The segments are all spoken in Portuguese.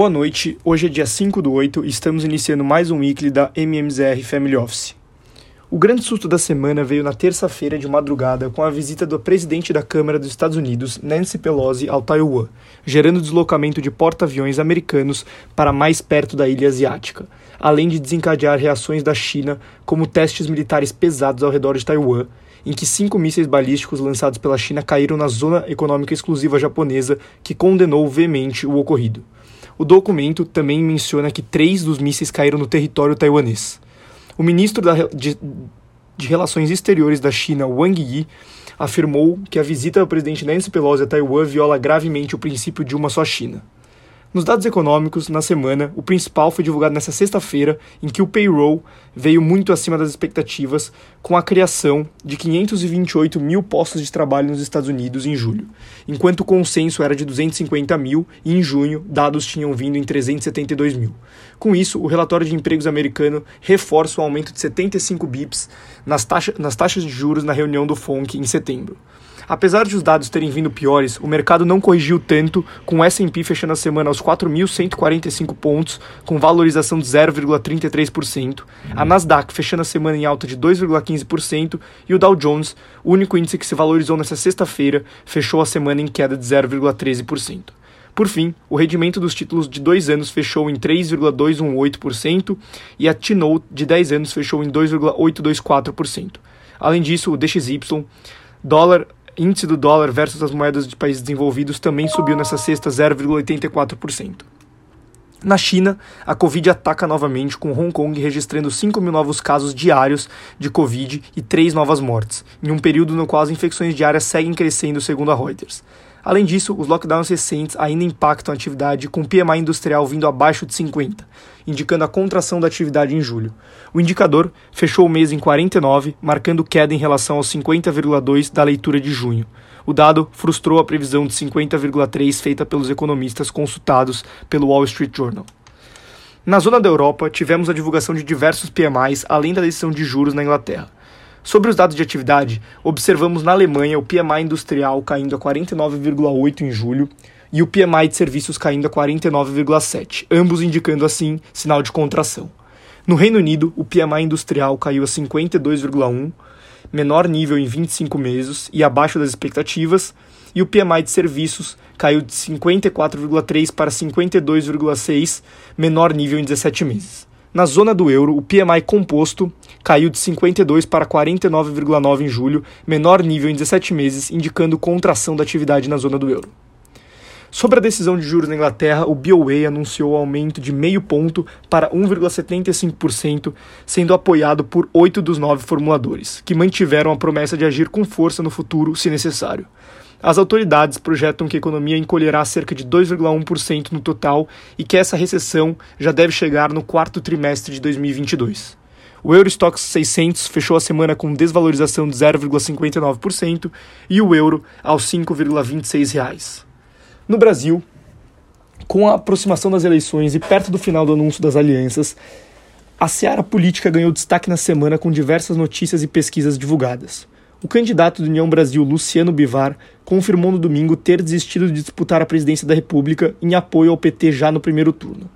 Boa noite, hoje é dia 5 do 8 e estamos iniciando mais um weekly da MMZR Family Office. O grande susto da semana veio na terça-feira de madrugada com a visita do presidente da Câmara dos Estados Unidos, Nancy Pelosi, ao Taiwan, gerando deslocamento de porta-aviões americanos para mais perto da ilha asiática, além de desencadear reações da China, como testes militares pesados ao redor de Taiwan, em que cinco mísseis balísticos lançados pela China caíram na zona econômica exclusiva japonesa, que condenou veemente o ocorrido. O documento também menciona que três dos mísseis caíram no território taiwanês. O ministro da, de, de Relações Exteriores da China, Wang Yi, afirmou que a visita do presidente Nancy Pelosi a Taiwan viola gravemente o princípio de uma só China. Nos dados econômicos, na semana, o principal foi divulgado nesta sexta-feira, em que o payroll veio muito acima das expectativas, com a criação de 528 mil postos de trabalho nos Estados Unidos em julho, enquanto o consenso era de 250 mil e em junho dados tinham vindo em 372 mil. Com isso, o relatório de empregos americano reforça o aumento de 75 bips nas, taxa, nas taxas de juros na reunião do FONC em setembro. Apesar de os dados terem vindo piores, o mercado não corrigiu tanto, com o S&P fechando a semana aos 4.145 pontos, com valorização de 0,33%, a Nasdaq fechando a semana em alta de 2,15% e o Dow Jones, o único índice que se valorizou nesta sexta-feira, fechou a semana em queda de 0,13%. Por fim, o rendimento dos títulos de 2 anos fechou em 3,218% e a T-Note de 10 anos fechou em 2,824%. Além disso, o DXY, dólar índice do dólar versus as moedas de países desenvolvidos também subiu nessa sexta 0,84%. Na China, a Covid ataca novamente, com Hong Kong registrando 5 mil novos casos diários de Covid e 3 novas mortes, em um período no qual as infecções diárias seguem crescendo, segundo a Reuters. Além disso, os lockdowns recentes ainda impactam a atividade, com o PMI industrial vindo abaixo de 50, indicando a contração da atividade em julho. O indicador fechou o mês em 49, marcando queda em relação aos 50,2 da leitura de junho. O dado frustrou a previsão de 50,3 feita pelos economistas consultados pelo Wall Street Journal. Na zona da Europa, tivemos a divulgação de diversos PMIs, além da decisão de juros na Inglaterra. Sobre os dados de atividade, observamos na Alemanha o PMI industrial caindo a 49,8 em julho e o PMI de serviços caindo a 49,7, ambos indicando assim sinal de contração. No Reino Unido, o PMI industrial caiu a 52,1, menor nível em 25 meses e abaixo das expectativas, e o PMI de serviços caiu de 54,3 para 52,6, menor nível em 17 meses. Na zona do euro, o PMI composto caiu de 52 para 49,9 em julho, menor nível em 17 meses, indicando contração da atividade na zona do euro. Sobre a decisão de juros na Inglaterra, o BOE anunciou aumento de meio ponto para 1,75%, sendo apoiado por oito dos nove formuladores, que mantiveram a promessa de agir com força no futuro, se necessário. As autoridades projetam que a economia encolherá cerca de 2,1% no total e que essa recessão já deve chegar no quarto trimestre de 2022. O Eurostox 600 fechou a semana com desvalorização de 0,59% e o euro aos 5,26 reais. No Brasil, com a aproximação das eleições e perto do final do anúncio das alianças, a seara política ganhou destaque na semana com diversas notícias e pesquisas divulgadas. O candidato do União Brasil, Luciano Bivar, confirmou no domingo ter desistido de disputar a presidência da República em apoio ao PT já no primeiro turno.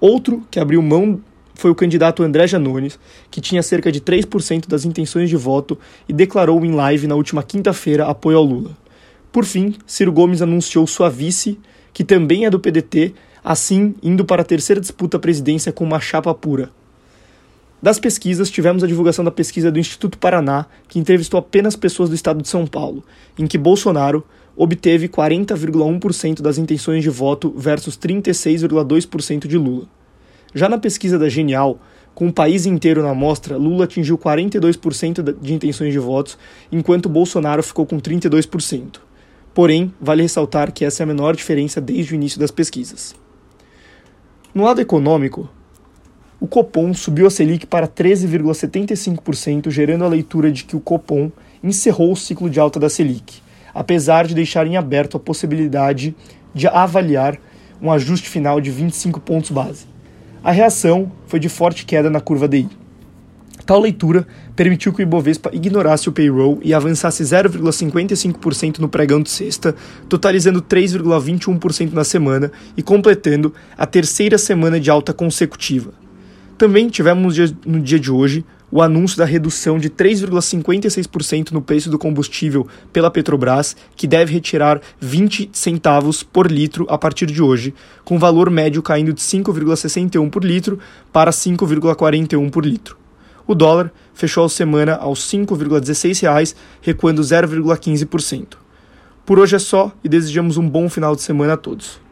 Outro que abriu mão foi o candidato André Janones, que tinha cerca de 3% das intenções de voto e declarou em live na última quinta-feira apoio ao Lula. Por fim, Ciro Gomes anunciou sua vice, que também é do PDT, assim indo para a terceira disputa à presidência com uma chapa pura, das pesquisas, tivemos a divulgação da pesquisa do Instituto Paraná, que entrevistou apenas pessoas do estado de São Paulo, em que Bolsonaro obteve 40,1% das intenções de voto versus 36,2% de Lula. Já na pesquisa da Genial, com o país inteiro na amostra, Lula atingiu 42% de intenções de votos, enquanto Bolsonaro ficou com 32%. Porém, vale ressaltar que essa é a menor diferença desde o início das pesquisas. No lado econômico, o Copom subiu a Selic para 13,75%, gerando a leitura de que o Copom encerrou o ciclo de alta da Selic, apesar de deixar em aberto a possibilidade de avaliar um ajuste final de 25 pontos base. A reação foi de forte queda na curva DI. Tal leitura permitiu que o Ibovespa ignorasse o payroll e avançasse 0,55% no pregão de sexta, totalizando 3,21% na semana e completando a terceira semana de alta consecutiva. Também tivemos no dia de hoje o anúncio da redução de 3,56% no preço do combustível pela Petrobras, que deve retirar 20 centavos por litro a partir de hoje, com valor médio caindo de 5,61 por litro para 5,41 por litro. O dólar fechou a semana aos R$ 5,16, recuando 0,15%. Por hoje é só e desejamos um bom final de semana a todos.